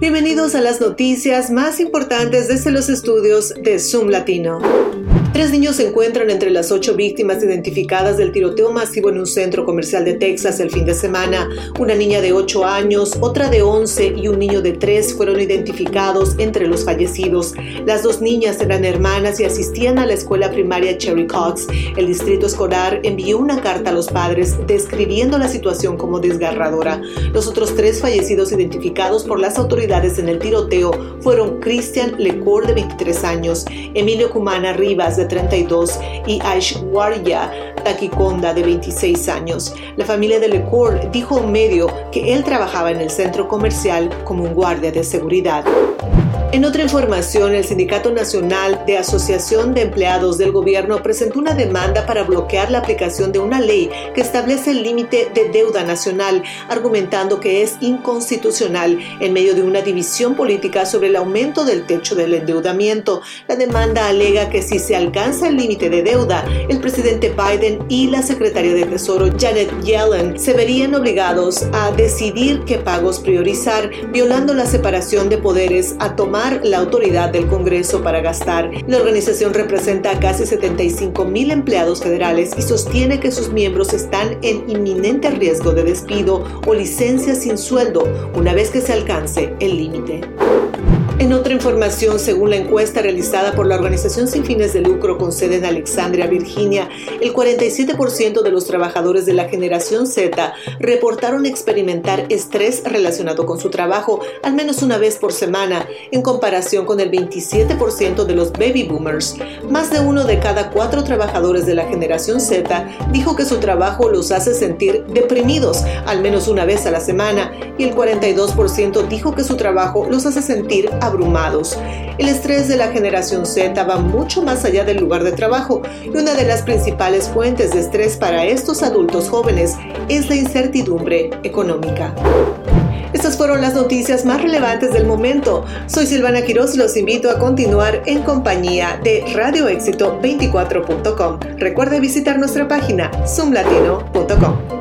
Bienvenidos a las noticias más importantes desde los estudios de Zoom Latino. Tres niños se encuentran entre las ocho víctimas identificadas del tiroteo masivo en un centro comercial de Texas el fin de semana. Una niña de ocho años, otra de once y un niño de tres fueron identificados entre los fallecidos. Las dos niñas eran hermanas y asistían a la escuela primaria Cherry Cox. El distrito escolar envió una carta a los padres describiendo la situación como desgarradora. Los otros tres fallecidos identificados por las autoridades en el tiroteo fueron Christian Lecour de 23 años, Emilio Cumana Rivas de 32 y Aishwarya Takikonda de 26 años. La familia de Lecour dijo a un medio que él trabajaba en el centro comercial como un guardia de seguridad. En otra información, el Sindicato Nacional de Asociación de Empleados del Gobierno presentó una demanda para bloquear la aplicación de una ley que establece el límite de deuda nacional, argumentando que es inconstitucional en medio de una división política sobre el aumento del techo del endeudamiento. La demanda alega que si se alcanza el límite de deuda, el presidente Biden y la secretaria de Tesoro Janet Yellen se verían obligados a decidir qué pagos priorizar, violando la separación de poderes a tomar la autoridad del Congreso para gastar. La organización representa a casi 75 mil empleados federales y sostiene que sus miembros están en inminente riesgo de despido o licencia sin sueldo una vez que se alcance el límite. En otra información, según la encuesta realizada por la organización sin fines de lucro con sede en Alexandria, Virginia, el 47% de los trabajadores de la generación Z reportaron experimentar estrés relacionado con su trabajo al menos una vez por semana, en comparación con el 27% de los baby boomers. Más de uno de cada cuatro trabajadores de la generación Z dijo que su trabajo los hace sentir deprimidos al menos una vez a la semana y el 42% dijo que su trabajo los hace sentir El estrés de la generación Z va mucho más allá del lugar de trabajo y una de las principales fuentes de estrés para estos adultos jóvenes es la incertidumbre económica. Estas fueron las noticias más relevantes del momento. Soy Silvana Quiroz y los invito a continuar en compañía de radioéxito24.com. Recuerde visitar nuestra página zoomlatino.com.